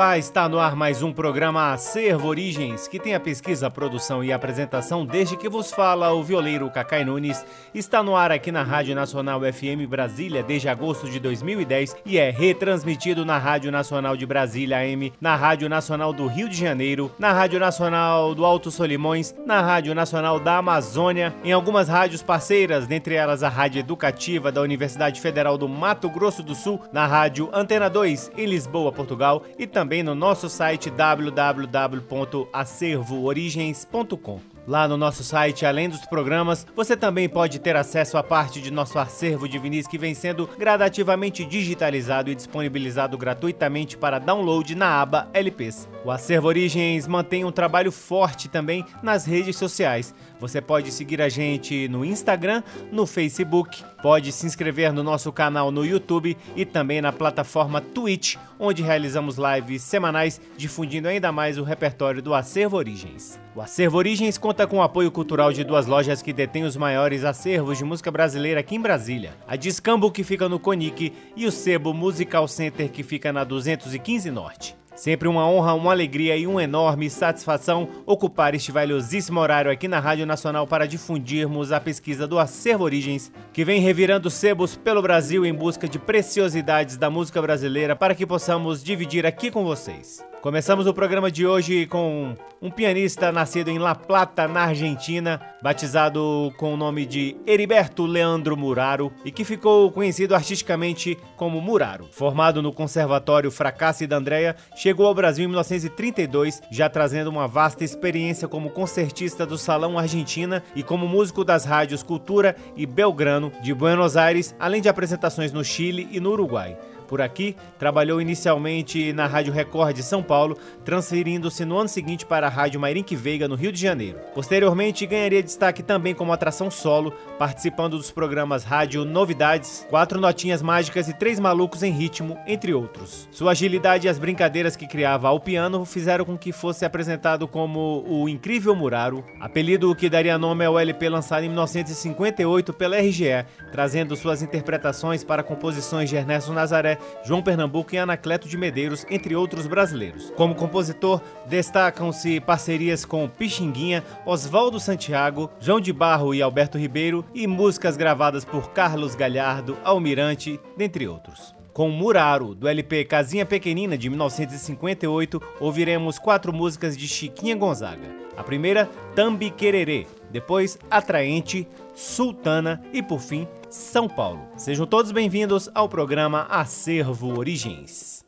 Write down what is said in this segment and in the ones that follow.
Olá, está no ar mais um programa Acervo Origens, que tem a pesquisa, a produção e a apresentação desde que vos fala o violeiro Cacai Nunes. Está no ar aqui na Rádio Nacional FM Brasília desde agosto de 2010 e é retransmitido na Rádio Nacional de Brasília AM, na Rádio Nacional do Rio de Janeiro, na Rádio Nacional do Alto Solimões, na Rádio Nacional da Amazônia, em algumas rádios parceiras, dentre elas a Rádio Educativa da Universidade Federal do Mato Grosso do Sul, na Rádio Antena 2 em Lisboa, Portugal e também também no nosso site www.acervoorigens.com. Lá no nosso site, além dos programas, você também pode ter acesso a parte de nosso acervo de vinis que vem sendo gradativamente digitalizado e disponibilizado gratuitamente para download na aba LPs. O Acervo Origens mantém um trabalho forte também nas redes sociais. Você pode seguir a gente no Instagram, no Facebook, pode se inscrever no nosso canal no YouTube e também na plataforma Twitch, onde realizamos lives semanais difundindo ainda mais o repertório do Acervo Origens. O Acervo Origens conta com o apoio cultural de duas lojas que detêm os maiores acervos de música brasileira aqui em Brasília: a Discambo, que fica no Conic, e o Sebo Musical Center, que fica na 215 Norte. Sempre uma honra, uma alegria e uma enorme satisfação ocupar este valiosíssimo horário aqui na Rádio Nacional para difundirmos a pesquisa do Acervo Origens, que vem revirando sebos pelo Brasil em busca de preciosidades da música brasileira para que possamos dividir aqui com vocês. Começamos o programa de hoje com um pianista nascido em La Plata, na Argentina, batizado com o nome de Heriberto Leandro Muraro e que ficou conhecido artisticamente como Muraro. Formado no Conservatório Fracassi da Andrea, chegou ao Brasil em 1932, já trazendo uma vasta experiência como concertista do Salão Argentina e como músico das rádios Cultura e Belgrano de Buenos Aires, além de apresentações no Chile e no Uruguai por aqui, trabalhou inicialmente na Rádio Record de São Paulo, transferindo-se no ano seguinte para a Rádio Mairink Veiga, no Rio de Janeiro. Posteriormente, ganharia destaque também como atração solo, participando dos programas Rádio Novidades, Quatro Notinhas Mágicas e Três Malucos em Ritmo, entre outros. Sua agilidade e as brincadeiras que criava ao piano fizeram com que fosse apresentado como o Incrível Muraro, apelido que daria nome ao LP lançado em 1958 pela RGE, trazendo suas interpretações para composições de Ernesto Nazaré João Pernambuco e Anacleto de Medeiros, entre outros brasileiros. Como compositor, destacam-se parcerias com Pixinguinha, Oswaldo Santiago, João de Barro e Alberto Ribeiro e músicas gravadas por Carlos Galhardo, Almirante, dentre outros. Com Muraro, do LP Casinha Pequenina de 1958, ouviremos quatro músicas de Chiquinha Gonzaga. A primeira, Tambi Quererê, depois Atraente, Sultana e por fim São Paulo. Sejam todos bem-vindos ao programa Acervo Origens.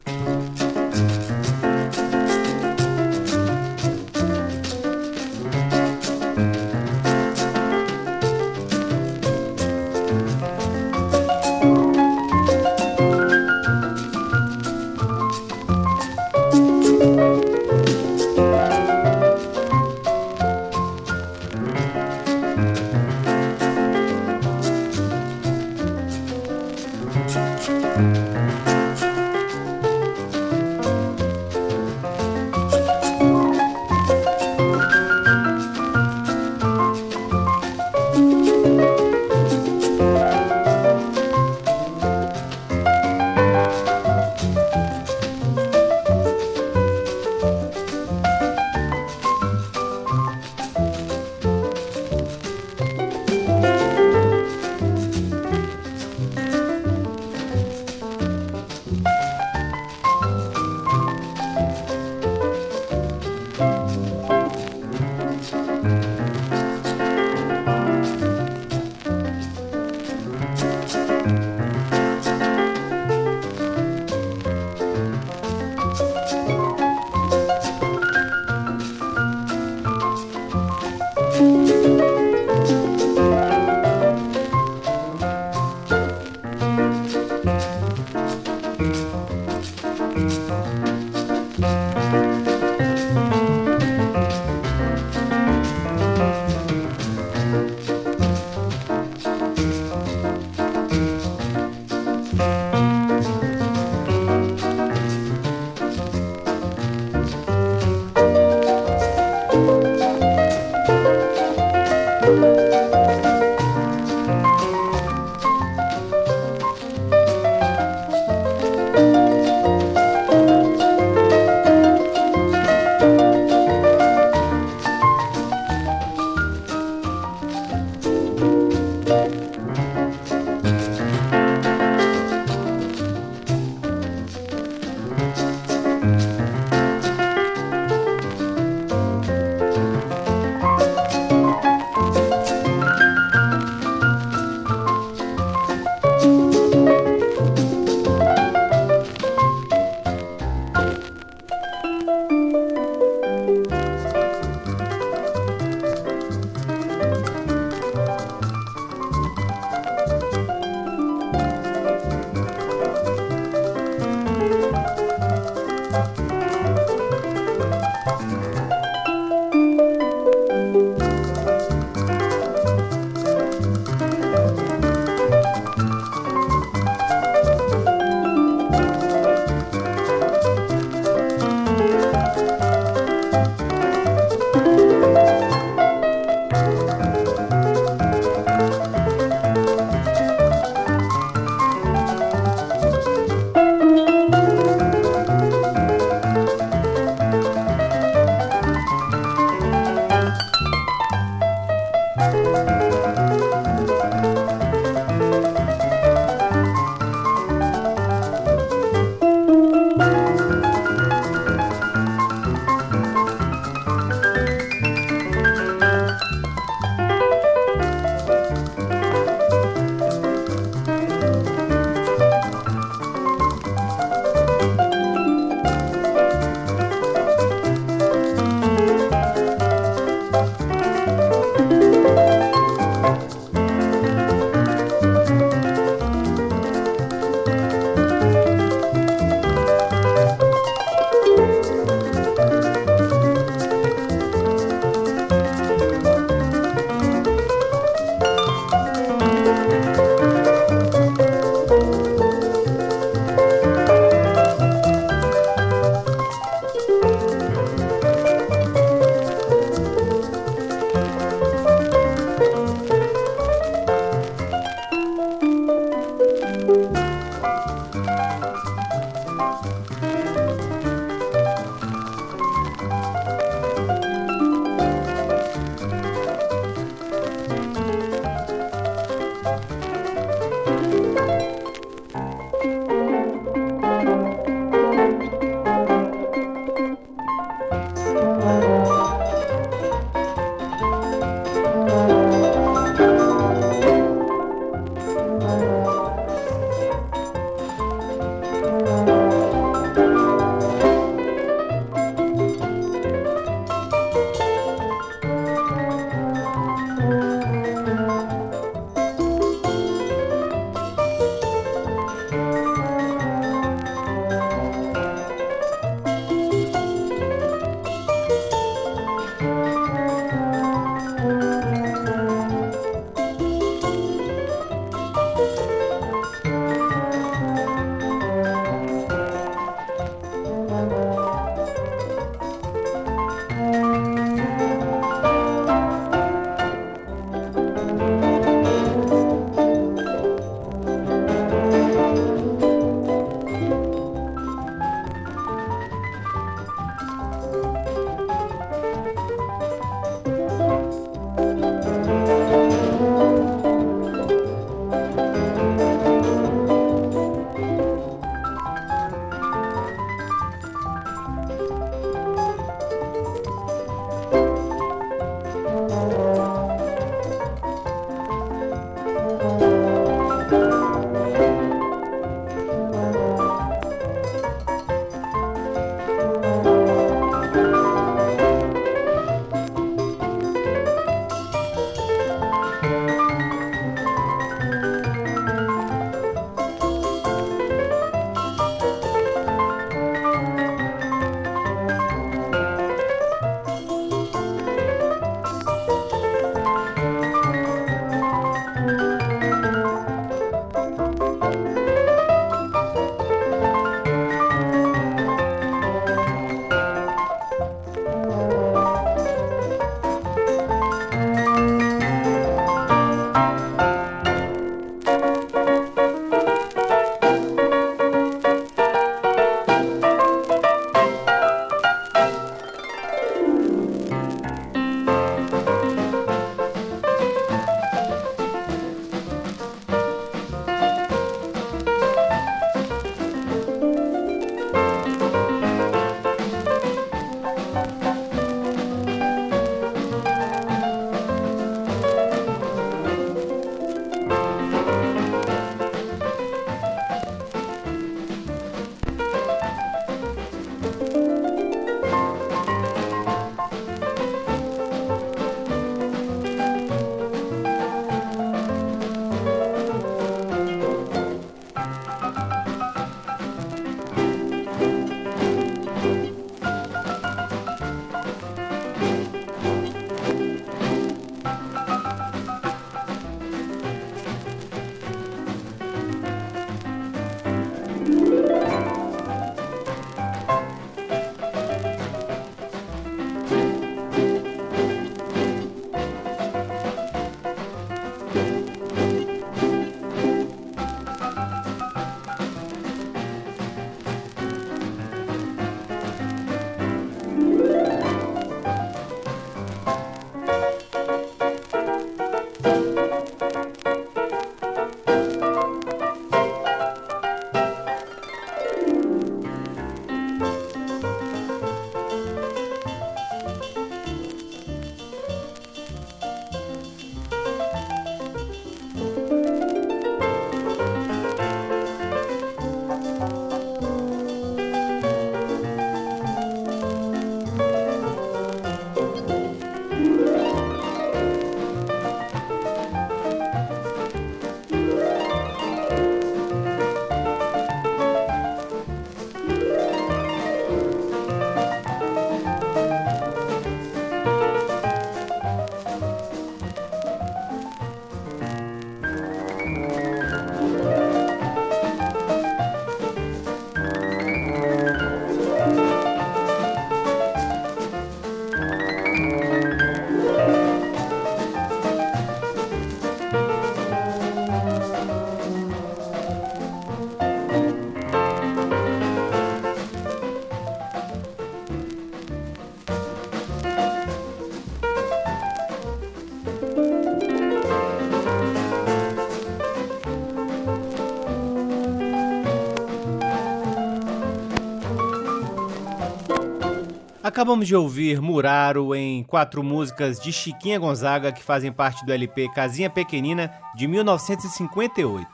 Acabamos de ouvir Muraro em quatro músicas de Chiquinha Gonzaga que fazem parte do LP Casinha Pequenina de 1958.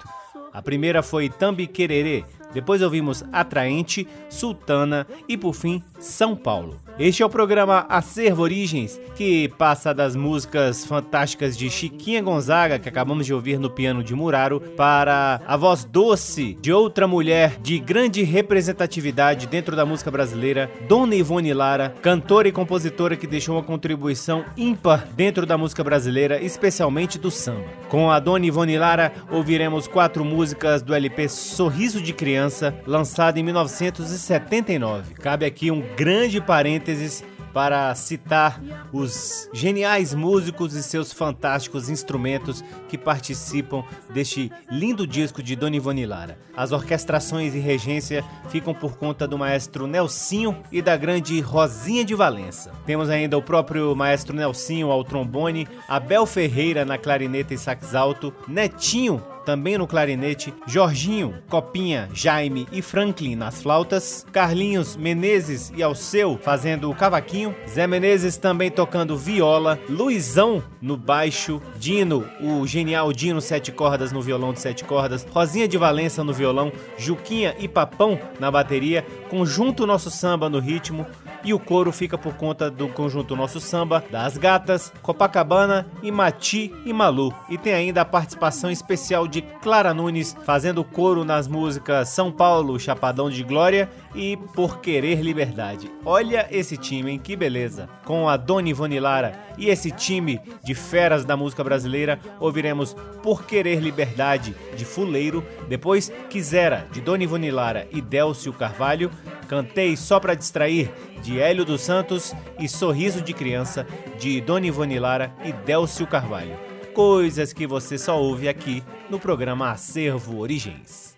A primeira foi Tambi Quererê, depois ouvimos Atraente, Sultana e por fim São Paulo. Este é o programa Acervo Origens, que passa das músicas fantásticas de Chiquinha Gonzaga, que acabamos de ouvir no piano de Muraro, para a voz doce de outra mulher de grande representatividade dentro da música brasileira, Dona Ivone Lara, cantora e compositora que deixou uma contribuição ímpar dentro da música brasileira, especialmente do samba. Com a Dona Ivone Lara, ouviremos quatro músicas do LP Sorriso de Criança, lançado em 1979. Cabe aqui um grande parênteses parênteses para citar os geniais músicos e seus fantásticos instrumentos que participam deste lindo disco de Dona Ivone Lara. As orquestrações e regência ficam por conta do maestro Nelsinho e da grande Rosinha de Valença. Temos ainda o próprio maestro Nelsinho ao trombone, Abel Ferreira na clarineta e sax alto, Netinho também no clarinete, Jorginho, Copinha, Jaime e Franklin nas flautas, Carlinhos, Menezes e Alceu fazendo o cavaquinho, Zé Menezes também tocando viola, Luizão no baixo, Dino, o genial Dino sete cordas no violão de sete cordas, Rosinha de Valença no violão, Juquinha e Papão na bateria, Conjunto Nosso Samba no ritmo, e o coro fica por conta do conjunto Nosso Samba, das Gatas, Copacabana e Mati e Malu. E tem ainda a participação especial de Clara Nunes fazendo coro nas músicas São Paulo, Chapadão de Glória e Por Querer Liberdade. Olha esse time, hein? Que beleza! Com a Dona Ivone Lara e esse time de feras da música brasileira, ouviremos Por Querer Liberdade de Fuleiro, depois Quisera de Dona Ivone Lara e Délcio Carvalho, Cantei Só Pra Distrair de Hélio dos Santos e Sorriso de Criança de Dona Ivone Lara e Délcio Carvalho. Coisas que você só ouve aqui no programa Acervo Origens.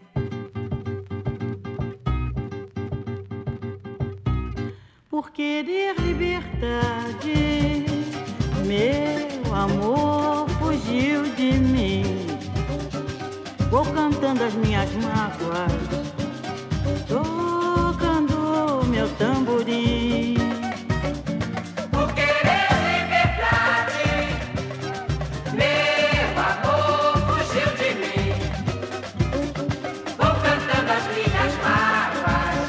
Por querer liberdade, meu amor fugiu de mim. Vou cantando as minhas mágoas meu tamborim. Por querer liberdade, meu amor fugiu de mim. Vou cantando as minhas mágoas,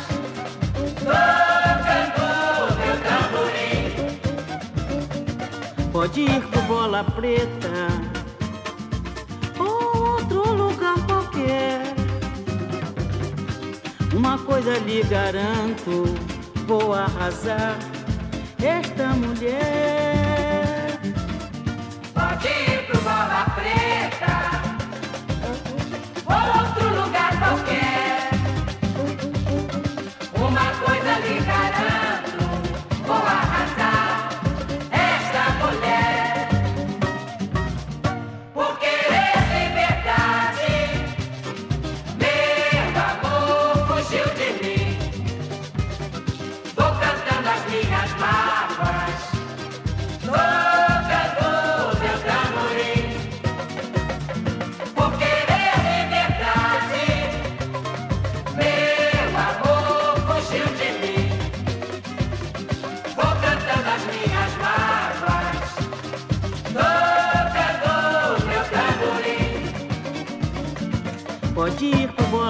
tocando meu tamborim. Pode ir pro bola preta Uma coisa lhe garanto, vou arrasar esta mulher.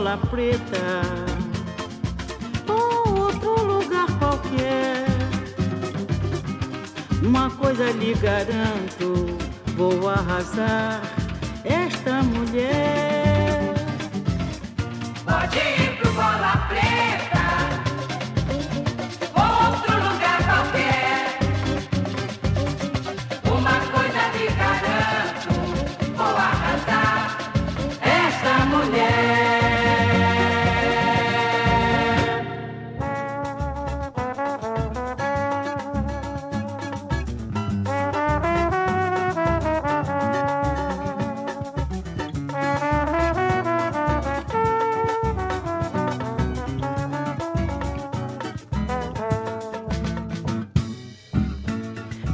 Bola preta ou outro lugar qualquer. Uma coisa lhe garanto, vou arrasar esta mulher. Pode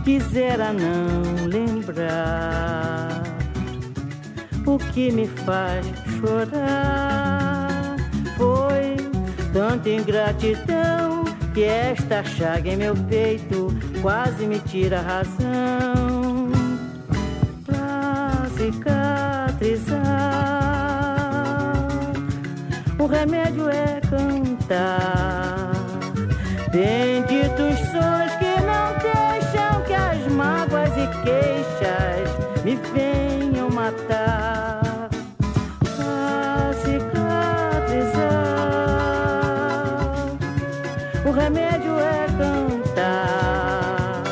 Quisera não lembrar o que me faz chorar. Foi tanta ingratidão que esta chaga em meu peito quase me tira a razão. Pra cicatrizar, o remédio é cantar. Queixas me venham matar. remédio é cantar.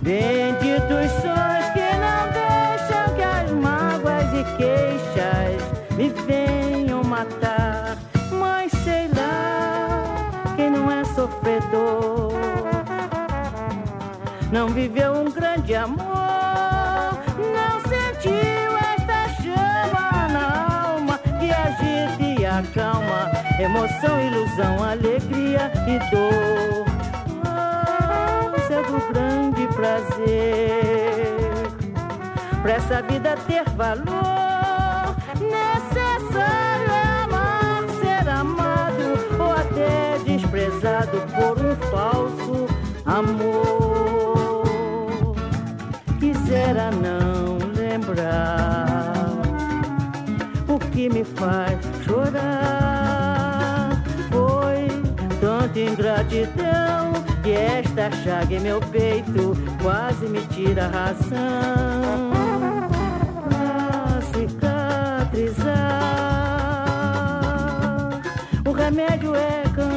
Benditos sons que não deixam que as mágoas e queixas me venham matar. Mas sei lá, quem não é sofredor não viveu um grande amor, emoção, ilusão, alegria e dor. Mas é do grande prazer pra essa vida ter valor. Necessário é amar, ser amado ou até desprezado por um falso amor. Quisera não lembrar o que me faz tanta ingratidão que esta chaga em meu peito quase me tira a razão. Pra cicatrizar, o remédio é cantar.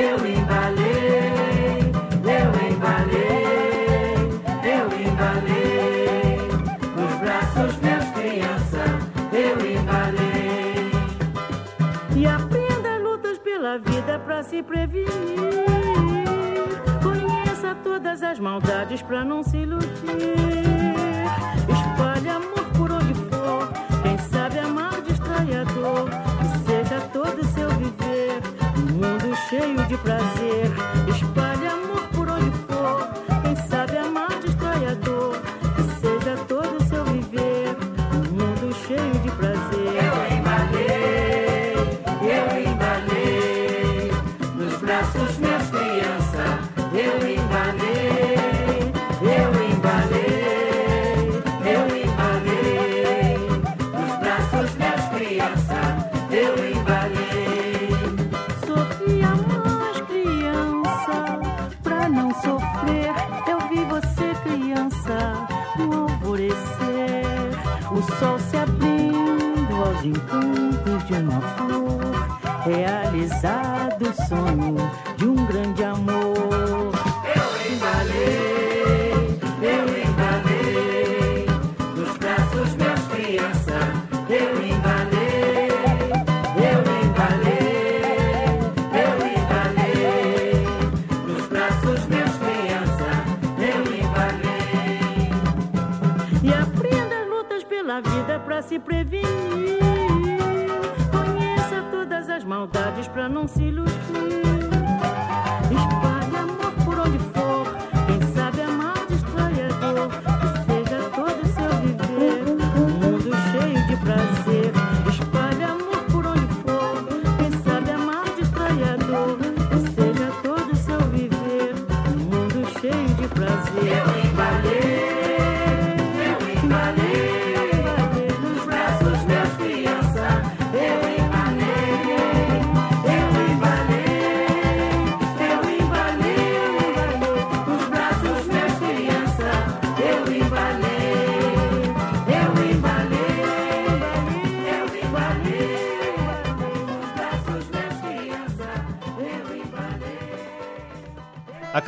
Eu embalei, eu embalei, eu embalei. Nos braços meus criança, eu embalei. E aprenda lutas pela vida pra se prevenir. Conheça todas as maldades pra não se iludir. Espalhe amor por onde for. Quem sabe amar distrai a dor. Cheio de pra não se iludir.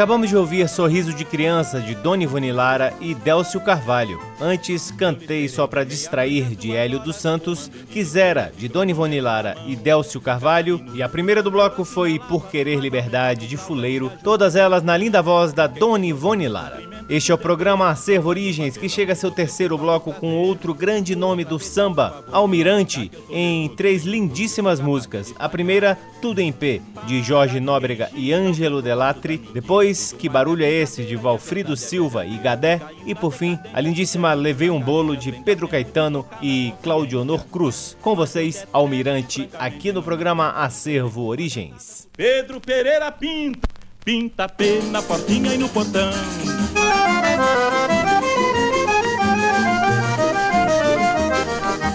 Acabamos de ouvir Sorriso de Criança de Ivone Lara e Délcio Carvalho. Antes, Cantei Só Pra Distrair de Hélio dos Santos, Quisera de Ivone Lara e Délcio Carvalho. E a primeira do bloco foi Por Querer Liberdade de Fuleiro, todas elas na linda voz da Dona Ivone Lara. Este é o programa Acervo Origens, que chega a seu terceiro bloco com outro grande nome do samba, Almirante, em três lindíssimas músicas. A primeira, Tudo em P, de Jorge Nóbrega e Ângelo Delatri. Depois, Que Barulho é Esse, de Valfrido Silva e Gadé. E por fim, a lindíssima Levei um Bolo, de Pedro Caetano e Claudionor Cruz. Com vocês, Almirante, aqui no programa Acervo Origens. Pedro Pereira pinta, pinta P na portinha e no portão.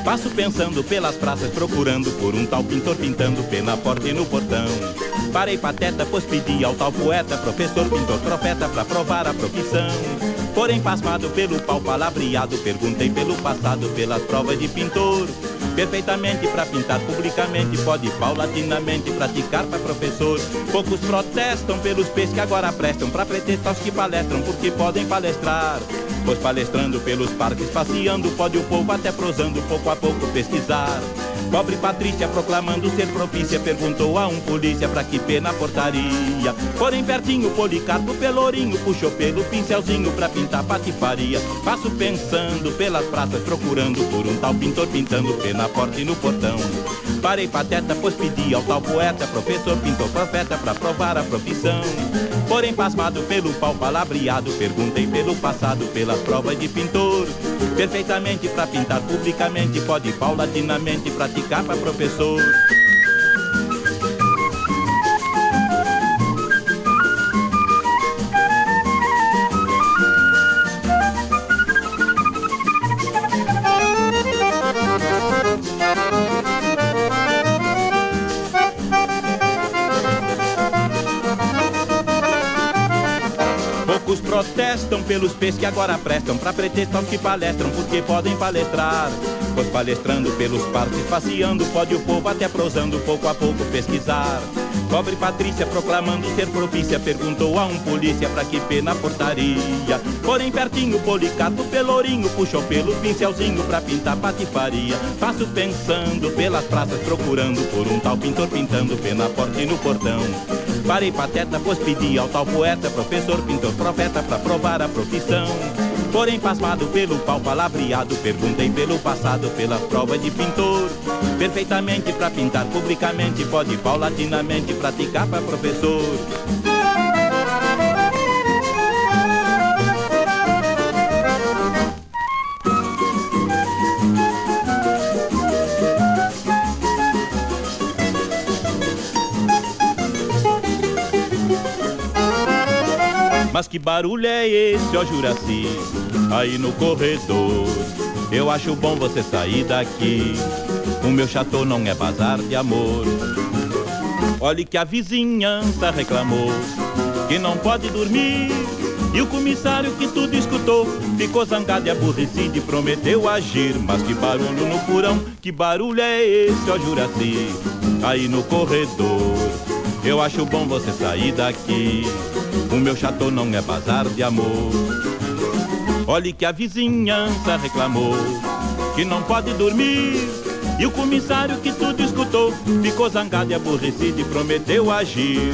Passo pensando pelas praças procurando por um tal pintor pintando P na porta e no portão. Parei pateta, pois pedi ao tal poeta, professor, pintor, profeta, pra provar a profissão. Porém, pasmado pelo pau palavreado, perguntei pelo passado, pelas provas de pintor. Perfeitamente pra pintar publicamente, pode paulatinamente praticar pra professor. Poucos protestam pelos peixes que agora prestam pra pretextar os que palestram, porque podem palestrar. Pois palestrando pelos parques, passeando, pode o povo até prosando, pouco a pouco pesquisar. Pobre Patrícia, proclamando ser propícia, perguntou a um polícia pra que pena portaria. Porém, pertinho, Policarpo Pelourinho puxou pelo pincelzinho pra pintar patifaria. Passo pensando pelas praças, procurando por um tal pintor pintando pé na porta e no portão. Parei pateta, pois pedi ao tal poeta, professor, pintor, profeta, pra provar a profissão. Porém, pasmado pelo pau palavreado, perguntei pelo passado, pelas provas de pintor. Perfeitamente pra pintar publicamente, pode paulatinamente praticar pra professor. Pelos peixes que agora prestam Pra pretextar os que palestram porque podem palestrar Pois palestrando pelos parques, passeando Pode o povo até prosando pouco a pouco pesquisar Pobre Patrícia, proclamando ser propícia, perguntou a um polícia pra que pena portaria. Porém, pertinho, Policarpo Pelourinho puxou pelo pincelzinho pra pintar patifaria. Passo pensando pelas praças, procurando por um tal pintor pintando pena porta e no portão. Parei pateta, pois pedi ao tal poeta, professor, pintor, profeta, pra provar a profissão. Porém, pasmado pelo pau palavreado, perguntei pelo passado, pelas provas de pintor. Perfeitamente pra pintar publicamente, pode paulatinamente praticar pra professor. Mas que barulho é esse, ó Juraci? Aí no corredor. Eu acho bom você sair daqui. O meu chateau não é bazar de amor. Olhe que a vizinhança reclamou que não pode dormir. E o comissário que tudo escutou ficou zangado e aborrecido e prometeu agir. Mas que barulho no porão, que barulho é esse, ó Juraci? Aí no corredor. Eu acho bom você sair daqui. O meu chateau não é bazar de amor. Olhe que a vizinhança reclamou que não pode dormir. E o comissário que tudo escutou ficou zangado e aborrecido e prometeu agir.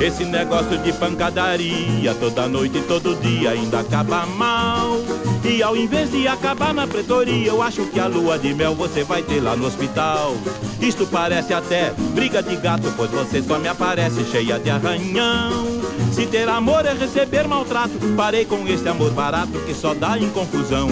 Esse negócio de pancadaria toda noite e todo dia ainda acaba mal. E ao invés de acabar na pretoria, eu acho que a lua de mel você vai ter lá no hospital. Isto parece até briga de gato, pois você só me aparece cheia de arranhão. Se ter amor é receber maltrato, parei com esse amor barato que só dá em confusão.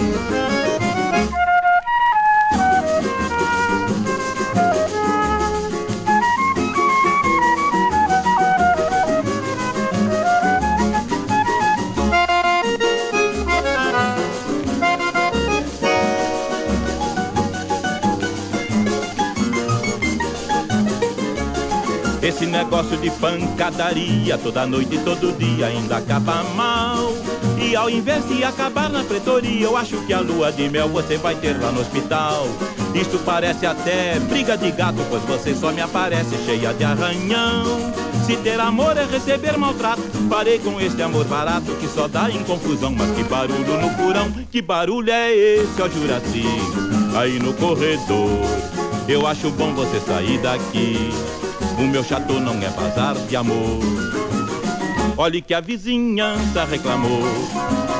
Esse negócio de pancadaria toda noite e todo dia ainda acaba mal. E ao invés de acabar na pretoria, eu acho que a lua de mel você vai ter lá no hospital. Isto parece até briga de gato, pois você só me aparece cheia de arranhão. Se ter amor é receber maltrato, parei com este amor barato que só dá em confusão. Mas que barulho no porão, que barulho é esse, ó Juraci? Aí no corredor, eu acho bom você sair daqui. O meu chateau não é bazar de amor. Olhe que a vizinhança reclamou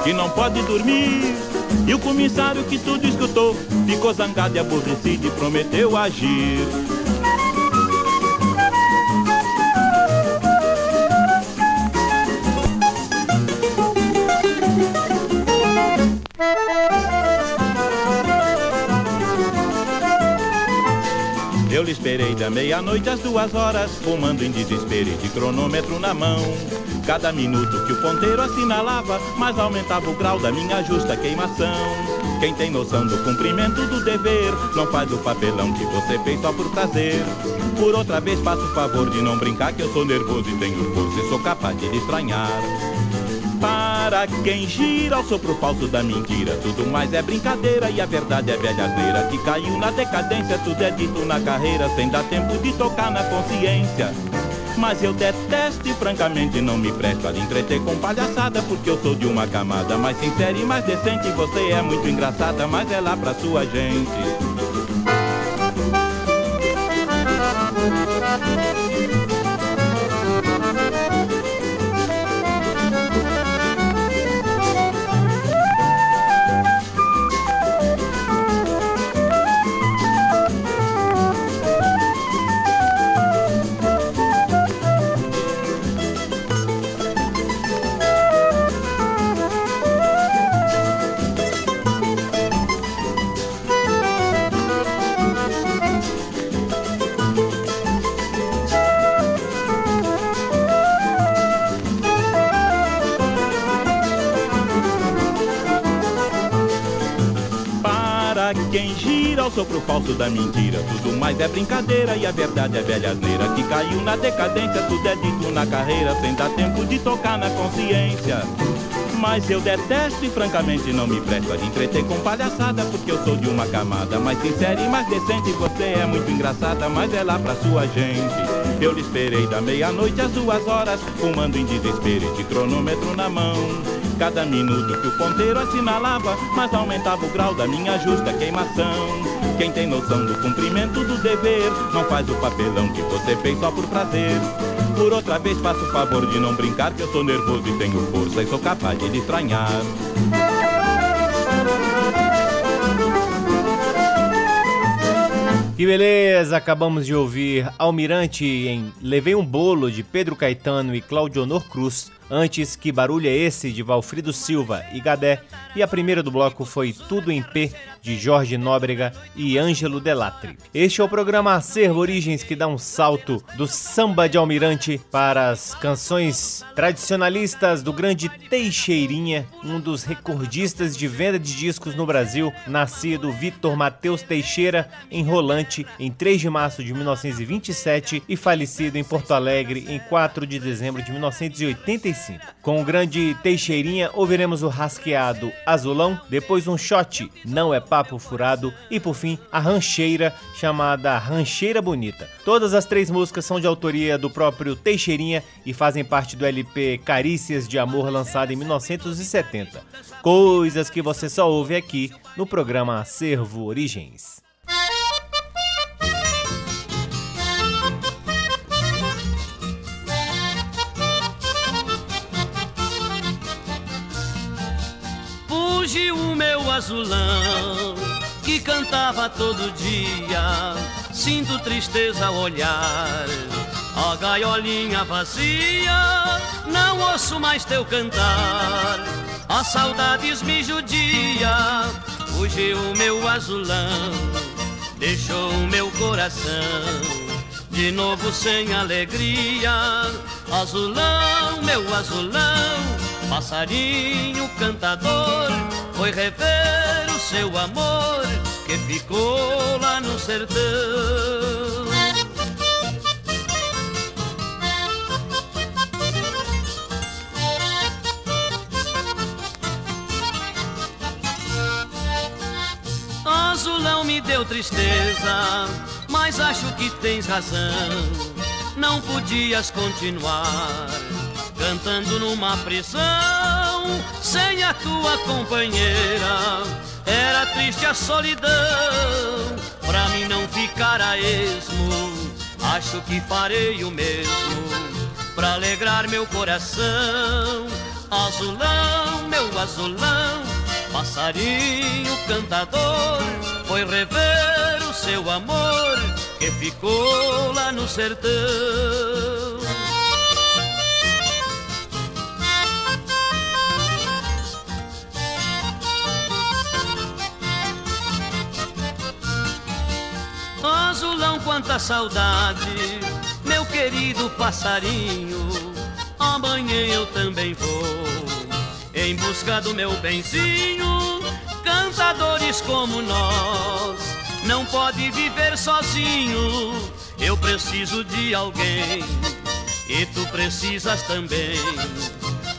que não pode dormir. E o comissário que tudo escutou ficou zangado e aborrecido e prometeu agir. Esperei da meia-noite às duas horas, fumando em desespero e de cronômetro na mão. Cada minuto que o ponteiro assinalava, mais aumentava o grau da minha justa queimação. Quem tem noção do cumprimento do dever, não faz o papelão que você fez só por prazer. Por outra vez, faço o favor de não brincar, que eu sou nervoso e tenho força e sou capaz de estranhar. Para quem gira ao sopro falso da mentira, tudo mais é brincadeira e a verdade é velha asneira que caiu na decadência. Tudo é dito na carreira sem dar tempo de tocar na consciência. Mas eu detesto e francamente não me presto a entreter com palhaçada Porque eu sou de uma camada mais sincera e mais decente Você é muito engraçada, mas é lá pra sua gente da mentira. Tudo mais é brincadeira e a verdade é velha asneira Que caiu na decadência, tudo é dito na carreira. Sem dar tempo de tocar na consciência. Mas eu detesto e francamente não me presto a entreter com palhaçada Porque eu sou de uma camada mais sincera e mais decente. Você é muito engraçada, mas é lá pra sua gente. Eu lhe esperei da meia-noite às duas horas Fumando em desespero e de cronômetro na mão. Cada minuto que o ponteiro assinalava Mas aumentava o grau da minha justa queimação quem tem noção do cumprimento do dever Não faz o papelão que você fez só por prazer Por outra vez faça o favor de não brincar Que eu sou nervoso e tenho força e sou capaz de estranhar Que beleza! Acabamos de ouvir Almirante em Levei um Bolo de Pedro Caetano e Claudionor Cruz. Antes, Que Barulho é Esse de Valfrido Silva e Gadé. E a primeira do bloco foi Tudo em P de Jorge Nóbrega e Ângelo Delatri. Este é o programa Acervo Origens que dá um salto do samba de Almirante para as canções tradicionalistas do grande Teixeirinha, um dos recordistas de venda de discos no Brasil, nascido Vitor Mateus Teixeira em Rolante em 3 de março de 1927 e falecido em Porto Alegre em 4 de dezembro de 1985. Com o grande Teixeirinha ouviremos o rasqueado Azulão, depois um shot Não é Papo Furado e por fim a rancheira chamada Rancheira Bonita. Todas as três músicas são de autoria do próprio Teixeirinha e fazem parte do LP Carícias de Amor lançado em 1970. Coisas que você só ouve aqui no programa Acervo Origens. Fugiu o meu azulão que cantava todo dia. Sinto tristeza ao olhar a gaiolinha vazia. Não ouço mais teu cantar, a saudades me judia. Fugiu o meu azulão, deixou o meu coração. De novo sem alegria, azulão, meu azulão, passarinho cantador, foi rever o seu amor que ficou lá no sertão. Azulão me deu tristeza, mas acho que tens razão. Não podias continuar cantando numa prisão sem a tua companheira. Era triste a solidão, pra mim não ficar a esmo. Acho que farei o mesmo pra alegrar meu coração. Azulão, meu azulão, passarinho cantador, foi rever o seu amor que ficou lá no sertão. Azulão, quanta saudade, meu querido passarinho. Amanhã eu também vou em busca do meu benzinho. Cantadores como nós, não pode viver sozinho. Eu preciso de alguém e tu precisas também.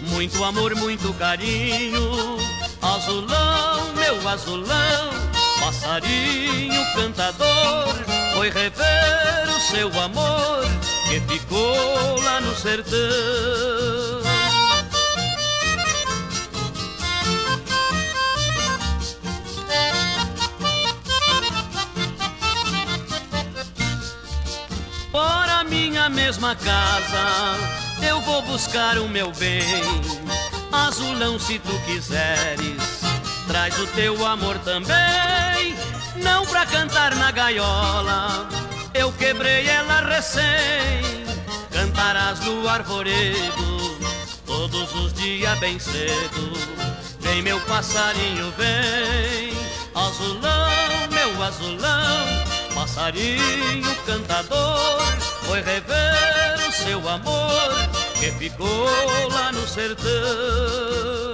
Muito amor, muito carinho. Azulão, meu azulão, passarinho cantador, foi rever o seu amor que ficou lá no sertão. Para minha mesma casa, eu vou buscar o meu bem. Azulão, se tu quiseres, traz o teu amor também. Não pra cantar na gaiola, eu quebrei ela recém. Cantarás no arvoredo, todos os dias bem cedo. Vem meu passarinho, vem, azulão, meu azulão, passarinho cantador, foi rever o seu amor que ficou lá no sertão.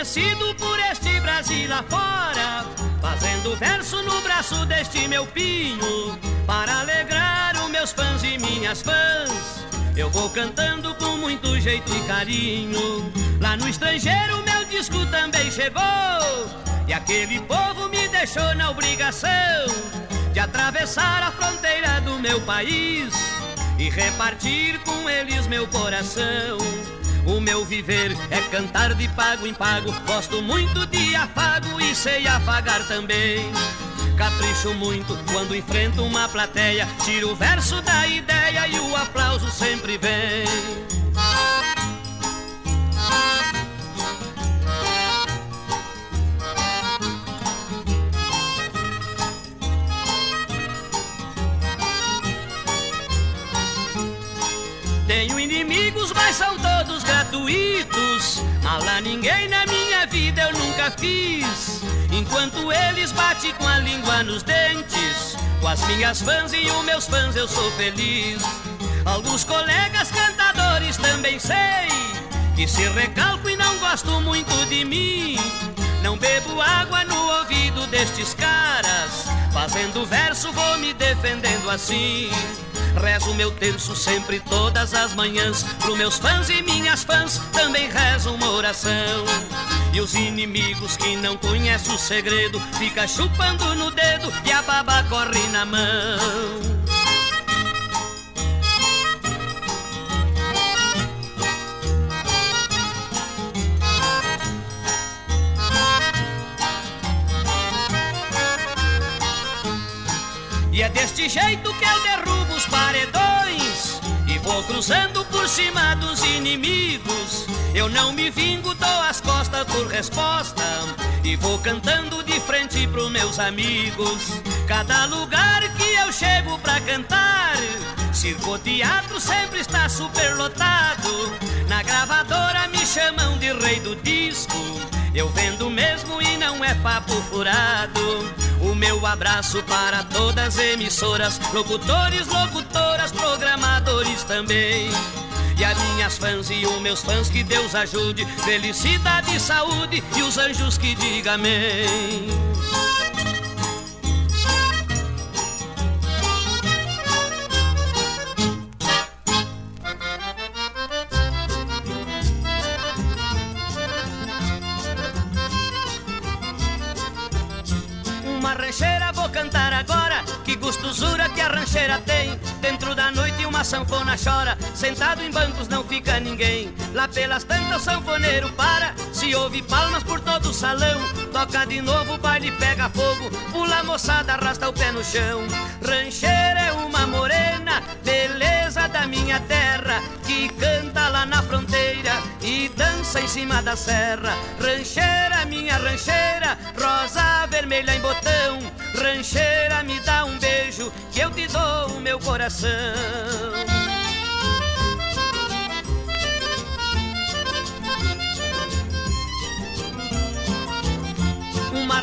Conhecido por este Brasil afora, fazendo verso no braço deste meu pinho, para alegrar os meus fãs e minhas fãs. Eu vou cantando com muito jeito e carinho. Lá no estrangeiro meu disco também chegou, e aquele povo me deixou na obrigação de atravessar a fronteira do meu país e repartir com eles meu coração. O meu viver é cantar de pago em pago. Gosto muito de afago e sei afagar também. Capricho muito quando enfrento uma plateia. Tiro o verso da ideia e o aplauso sempre vem. Tenho inimigos, mas são todos gratuitos. Mala ninguém na minha vida eu nunca fiz. Enquanto eles batem com a língua nos dentes, com as minhas fãs e os meus fãs eu sou feliz. Alguns colegas cantadores também sei que se recalco e não gosto muito de mim. Não bebo água no ouvido destes caras. Fazendo verso vou me defendendo assim. Rezo meu terço sempre todas as manhãs. Pro meus fãs e minhas fãs também rezo uma oração. E os inimigos que não conhecem o segredo Fica chupando no dedo e a baba corre na mão. E é deste jeito que eu derrubo paredões E vou cruzando por cima dos inimigos. Eu não me vingo, dou as costas por resposta E vou cantando de frente pros meus amigos. Cada lugar que eu chego pra cantar Circo Teatro sempre está superlotado. Na gravadora me chamam de rei do disco Eu vendo mesmo e não é papo furado o meu abraço para todas as emissoras, locutores, locutoras, programadores também. E as minhas fãs e os meus fãs, que Deus ajude, felicidade e saúde, e os anjos que digam amém. Uma rancheira vou cantar agora. Que gostosura que a rancheira tem. Dentro da noite uma sanfona chora. Sentado em bancos não fica ninguém. Lá pelas tantas o sanfoneiro para. Se ouve palmas por todo o salão. Toca de novo, o baile pega fogo. Pula a moçada, arrasta o pé no chão. Rancheira é uma morena Beleza da minha terra Que canta lá na fronteira E dança em cima da serra. Rancheira, minha rancheira Rosa vermelha em botão. Rancheira, me dá um beijo Que eu te dou o meu coração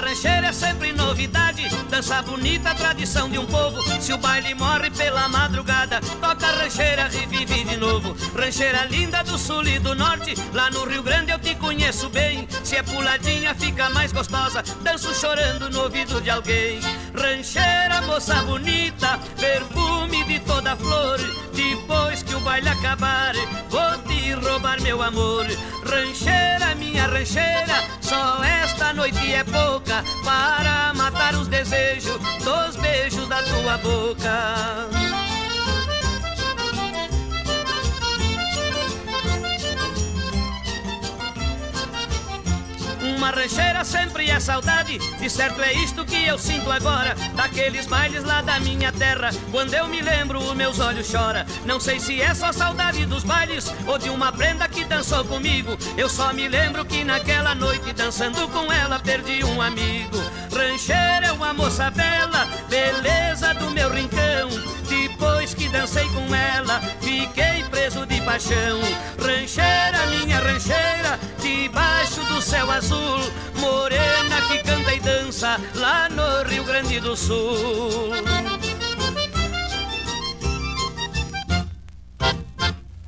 rancheira é sempre novidade, dança bonita, tradição de um povo. Se o baile morre pela madrugada, toca rancheira, revive de novo. Rancheira linda do sul e do norte, lá no Rio Grande eu te conheço bem. Se é puladinha, fica mais gostosa, danço chorando no ouvido de alguém. Rancheira, moça bonita, perfume de toda flor. Depois que o baile acabar, vou te roubar meu amor. Rancheira, minha rancheira, só esta noite é pouca para matar os desejos dos beijos da tua boca. Uma rancheira sempre é saudade, de certo é isto que eu sinto agora, daqueles bailes lá da minha terra. Quando eu me lembro, os meus olhos choram. Não sei se é só saudade dos bailes ou de uma prenda que dançou comigo. Eu só me lembro que naquela noite, dançando com ela, perdi um amigo. Rancheira é uma moça bela, beleza paixão. Rancheira, minha rancheira, debaixo do céu azul, morena que canta e dança lá no Rio Grande do Sul.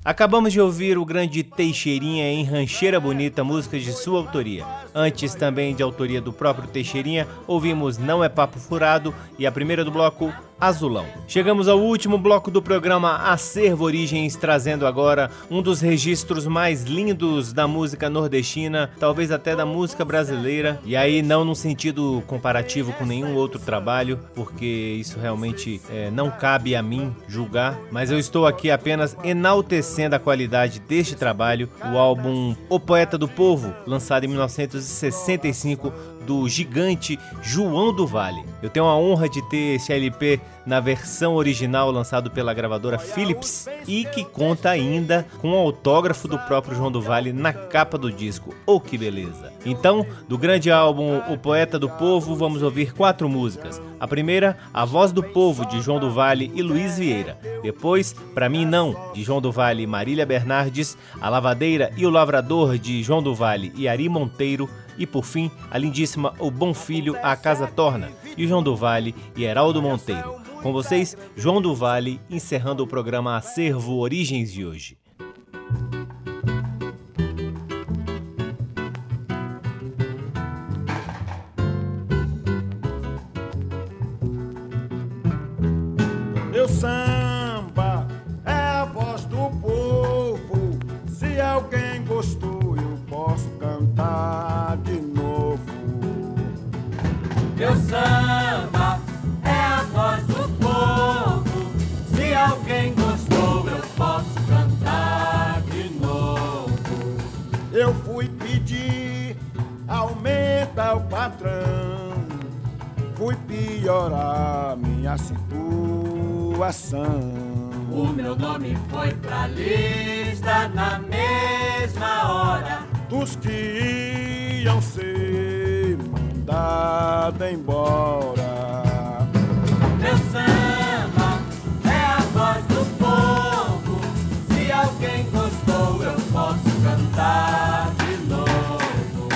Acabamos de ouvir o grande Teixeirinha em Rancheira Bonita, músicas de sua autoria. Antes, também de autoria do próprio Teixeirinha, ouvimos Não é Papo Furado e a primeira do bloco, Azulão. Chegamos ao último bloco do programa Acervo Origens, trazendo agora um dos registros mais lindos da música nordestina, talvez até da música brasileira, e aí não no sentido comparativo com nenhum outro trabalho, porque isso realmente é, não cabe a mim julgar, mas eu estou aqui apenas enaltecendo a qualidade deste trabalho, o álbum O Poeta do Povo, lançado em 1965 do gigante João do Vale. Eu tenho a honra de ter esse LP na versão original lançado pela gravadora Philips e que conta ainda com o autógrafo do próprio João do Vale na capa do disco. Oh, que beleza! Então, do grande álbum O Poeta do Povo, vamos ouvir quatro músicas. A primeira, A Voz do Povo, de João do Vale e Luiz Vieira. Depois, Pra Mim Não, de João do Vale e Marília Bernardes. A Lavadeira e o Lavrador, de João do Vale e Ari Monteiro. E por fim, a lindíssima O Bom Filho, A Casa Torna, de João do Vale e Heraldo Monteiro. Com vocês, João do Vale, encerrando o programa Acervo Origens de hoje. Meu samba é a voz do povo. Se alguém gostou, eu posso cantar. Meu samba é a voz do povo. Se alguém gostou, eu posso cantar de novo. Eu fui pedir aumento ao patrão. Fui piorar minha situação. O meu nome foi pra lista na mesma hora. Dos que iam ser mandados embora. Meu samba é a voz do povo. Se alguém gostou, eu posso cantar de novo.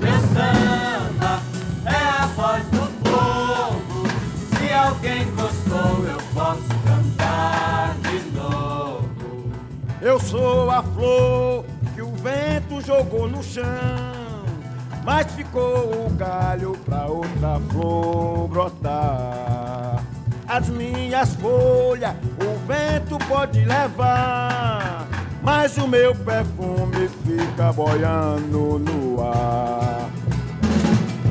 Meu samba é a voz do povo. Se alguém gostou, eu posso cantar de novo. Eu sou a flor que o vento jogou no chão, mas ficou o galho pra outra flor brotar. As minhas folhas o vento pode levar, mas o meu perfume fica boiando no ar.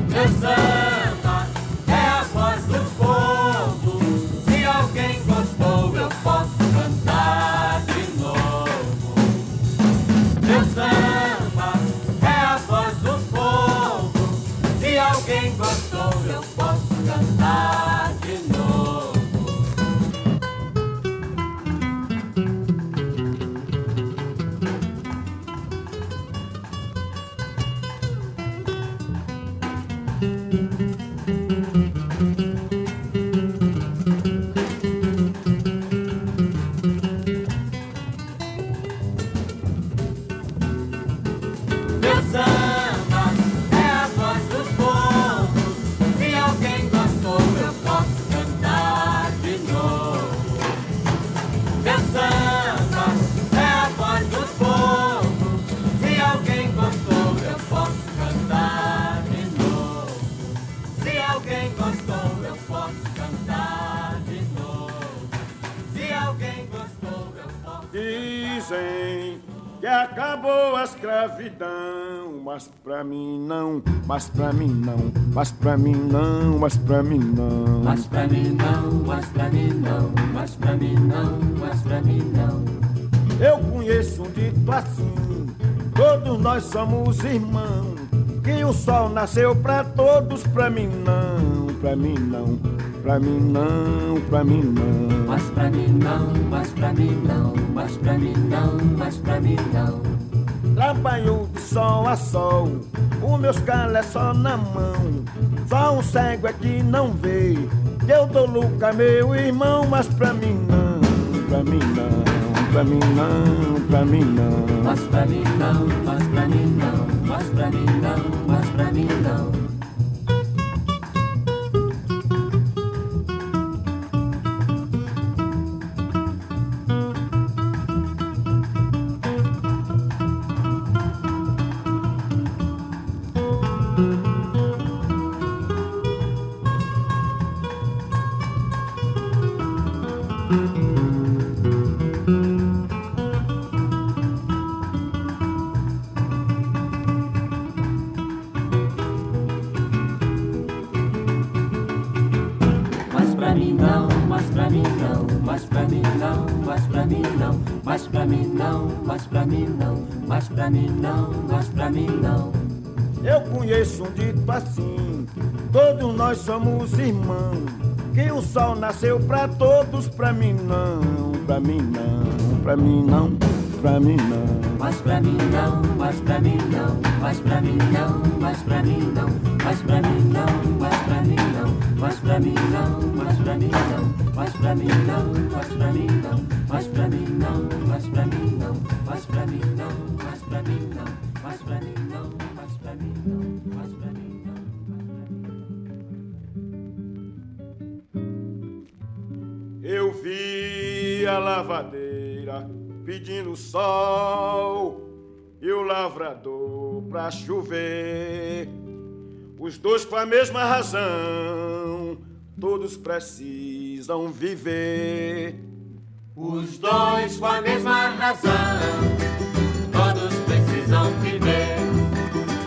Meu samba é a voz do povo. Mas pra mim não, mas pra mim não, mas pra mim não. Mas pra mim não, mas pra mim não, mas pra mim não, mas pra mim não. Eu conheço um dito assim, todos nós somos irmãos. Que o sol nasceu pra todos, pra mim não, pra mim não, pra mim não, pra mim não. Mas pra mim não, mas pra mim não, mas pra mim não, mas pra mim não. Trabalho de sol a sol, o meus calos é só na mão. Só um cego é que não vê, eu dou lucro meu irmão, mas pra mim não, pra mim não, pra mim não, pra mim não. Mas pra mim não, mas pra mim não, mas pra mim não, mas pra mim não. Pra mim não, mas pra mim não. Eu conheço um dito assim, todos nós somos irmãos. Que o sol nasceu pra todos, pra mim não, pra mim não, pra mim não, pra mim não. Mas pra mim não, mas pra mim não, mas pra mim não, mas pra mim não, mas pra mim não, mas pra mim não, mas pra mim não, mas pra mim não, mas pra mim não, mas pra mim não, o lavrador pra chover. Os dois com a mesma razão, todos precisam viver. Os dois com a mesma razão, todos precisam viver.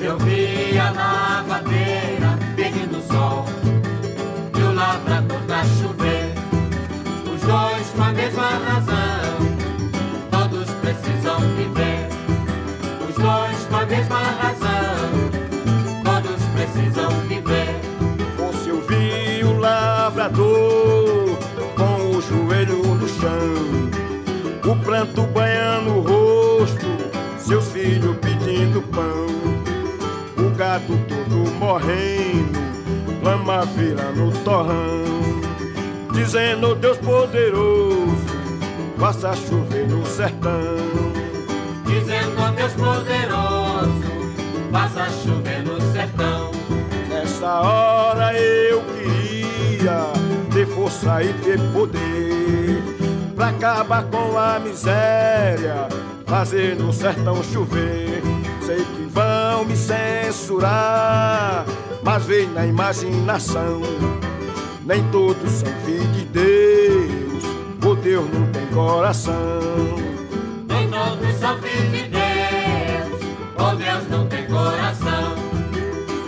Eu vi a lavadeira pedindo sol e o lavrador pra chover. Os dois com a mesma razão, o gato todo morrendo, lama virando torrão, dizendo Deus poderoso, faça chover no sertão. Dizendo Deus poderoso, faça chover no sertão. Nessa hora eu queria ter força e ter poder pra acabar com a miséria, fazer no sertão chover. Sei que vão me censurar, mas vem na imaginação. Nem todos são filhos de Deus, o Deus não tem coração. Nem todos são filhos de Deus, oh Deus não tem coração.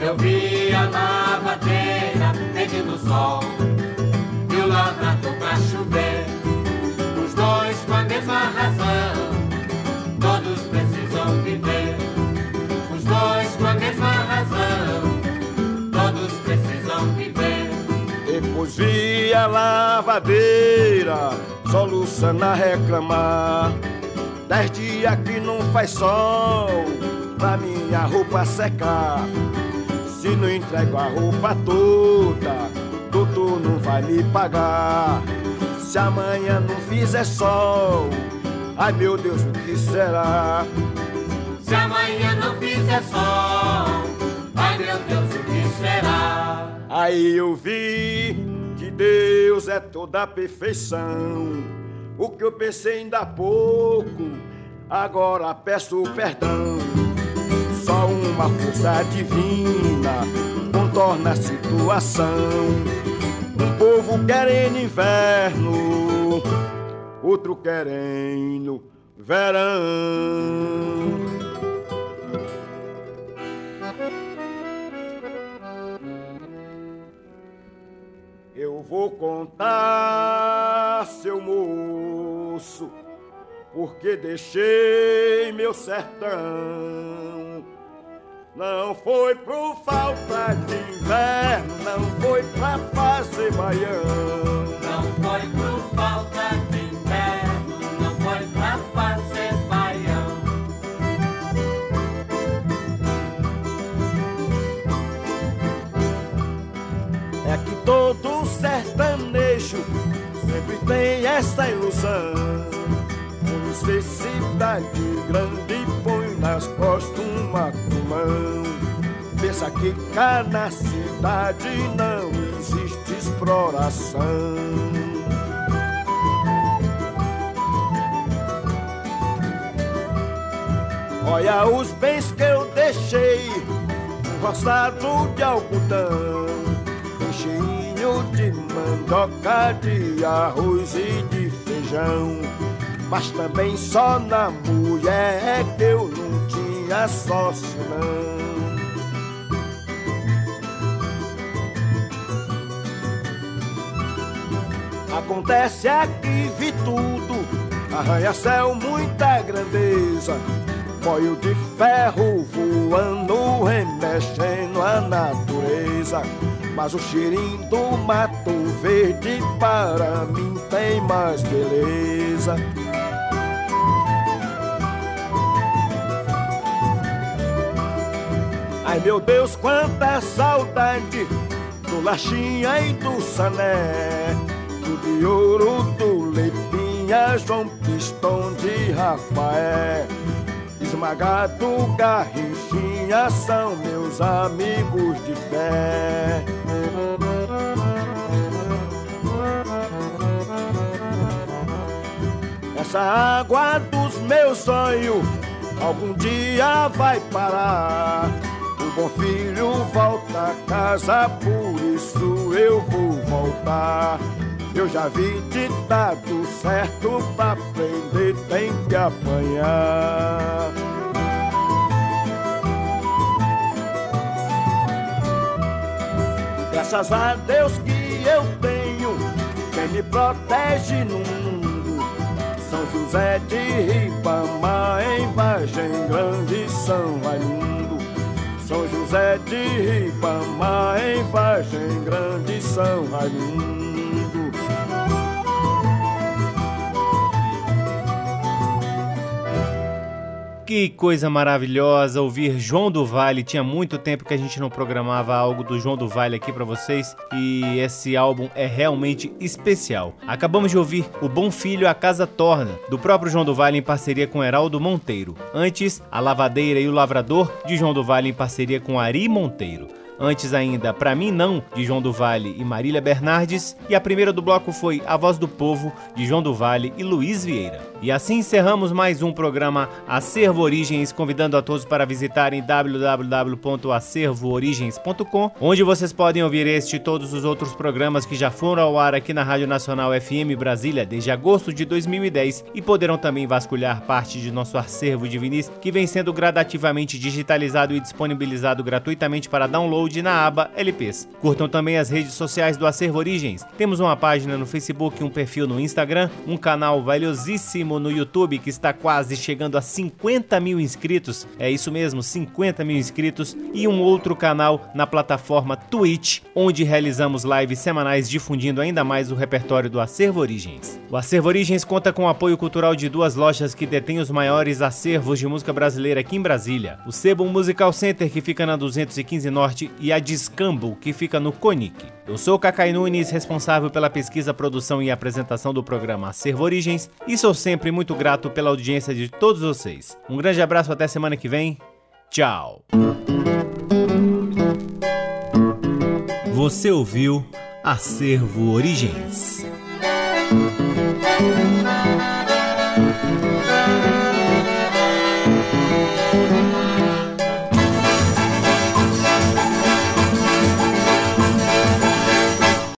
Eu vi a lavadeira pedindo sol Vi a lavadeira, soluçando a reclamar. Dez dias que não faz sol, pra minha roupa secar. Se não entrego a roupa toda, doutor não vai me pagar. Se amanhã não fizer sol, ai meu Deus, o que será? Se amanhã não fizer sol, ai meu Deus, o que será? Aí eu vi Deus é toda a perfeição. O que eu pensei ainda há pouco, agora peço perdão. Só uma força divina contorna a situação. Um povo querendo inverno, outro querendo verão. Vou contar, seu moço, porque deixei meu sertão. Não foi por falta de inverno, não foi pra fazer baião. Não foi por falta de inverno, não foi pra fazer baião. É que todo sempre tem essa ilusão. Necessidade grande põe nas costas um macumão. Pensa que cá na cidade não existe exploração. Olha os bens que eu deixei, roçado de algodão, cheinho de mandioca, de arroz e de paixão. Mas também só na mulher é que eu não tinha sócio, não. Acontece aqui, vi tudo, arranha-céu, muita grandeza. Boio de ferro voando, remexendo a natureza. Mas o cheirinho do mato verde para mim tem mais beleza. Ai meu Deus, quanta saudade do Lachinha e do Sané, do de ouro, do Leipinha, João Pistão de Rafael. Esmagado, Garrinchinha são meus amigos de fé. Essa água dos meus sonhos algum dia vai parar. O bom filho volta a casa, por isso eu vou voltar. Eu já vi ditado certo pra aprender tem que apanhar. Graças a Deus que eu tenho quem me protege mundo. São José de Ribamar, em Vargem Grande, São Raimundo. São José de Ribamar, em Vargem Grande, São Raimundo. Que coisa maravilhosa ouvir João do Vale. Tinha muito tempo que a gente não programava algo do João do Vale aqui pra vocês e esse álbum é realmente especial. Acabamos de ouvir O Bom Filho a Casa Torna, do próprio João do Vale em parceria com Heraldo Monteiro. Antes, A Lavadeira e o Lavrador, de João do Vale em parceria com Ari Monteiro. Antes ainda, Pra Mim Não, de João do Vale e Marília Bernardes. E a primeira do bloco foi A Voz do Povo, de João do Vale e Luiz Vieira. E assim encerramos mais um programa Acervo Origens, convidando a todos para visitarem www.acervoorigens.com, onde vocês podem ouvir este e todos os outros programas que já foram ao ar aqui na Rádio Nacional FM Brasília desde agosto de 2010 e poderão também vasculhar parte de nosso acervo de vinis que vem sendo gradativamente digitalizado e disponibilizado gratuitamente para download na aba LPs. Curtam também as redes sociais do Acervo Origens. Temos uma página no Facebook, um perfil no Instagram, um canal valiosíssimo no YouTube que está quase chegando a 50 mil inscritos. É isso mesmo, 50 mil inscritos. E um outro canal na plataforma Twitch, onde realizamos lives semanais difundindo ainda mais o repertório do Acervo Origens. O Acervo Origens conta com o apoio cultural de duas lojas que detêm os maiores acervos de música brasileira aqui em Brasília. O Sebo Musical Center, que fica na 215 Norte, e a Discambo, que fica no Conic. Eu sou Cacai Nunes, responsável pela pesquisa, produção e apresentação do programa Acervo Origens, e sou sempre muito grato pela audiência de todos vocês. Um grande abraço até semana que vem. Tchau. Você ouviu Acervo Origens.